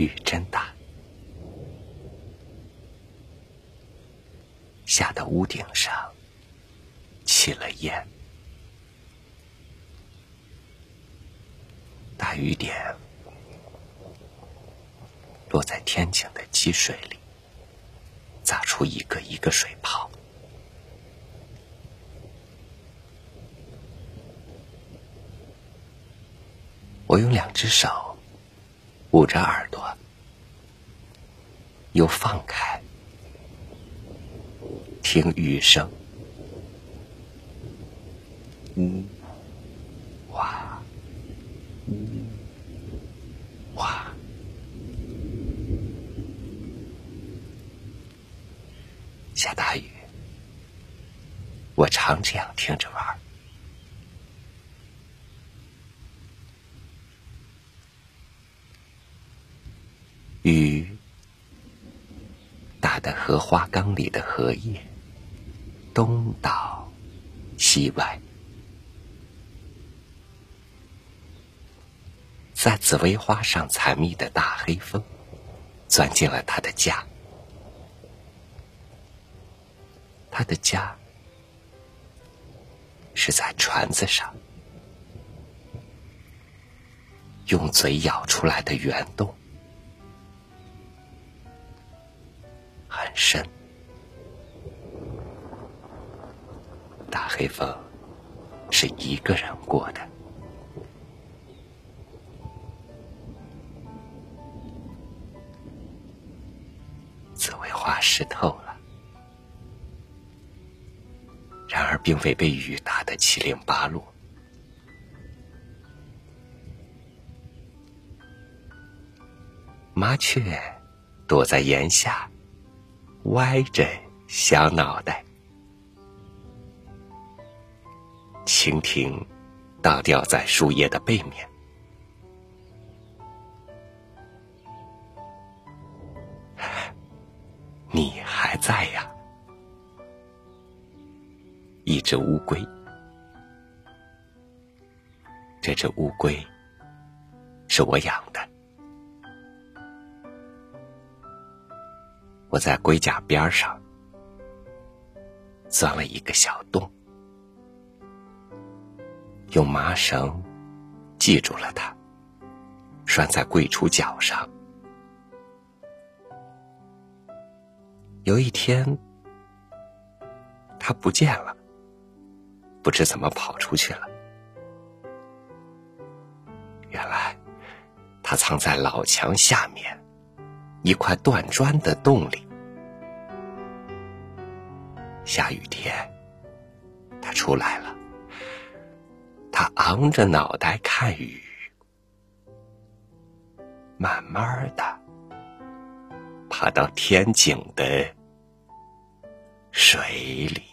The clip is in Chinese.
雨真大，下的屋顶上起了烟，大雨点落在天井的积水里，砸出一个一个水泡。我用两只手捂着耳朵，又放开，听雨声，呜哇，呜哇，下大雨，我常这样听着玩。雨打的荷花缸里的荷叶东倒西歪，在紫薇花上采蜜的大黑蜂钻进了他的家，他的家是在船子上，用嘴咬出来的圆洞。很深，大黑风是一个人过的。紫薇花湿透了，然而并未被雨打得七零八落。麻雀躲在檐下。歪着小脑袋，蜻蜓倒吊在树叶的背面。你还在呀？一只乌龟，这只乌龟是我养我在龟甲边上钻了一个小洞，用麻绳系住了它，拴在柜橱角上。有一天，它不见了，不知怎么跑出去了。原来，它藏在老墙下面。一块断砖的洞里，下雨天，他出来了。他昂着脑袋看雨，慢慢的爬到天井的水里。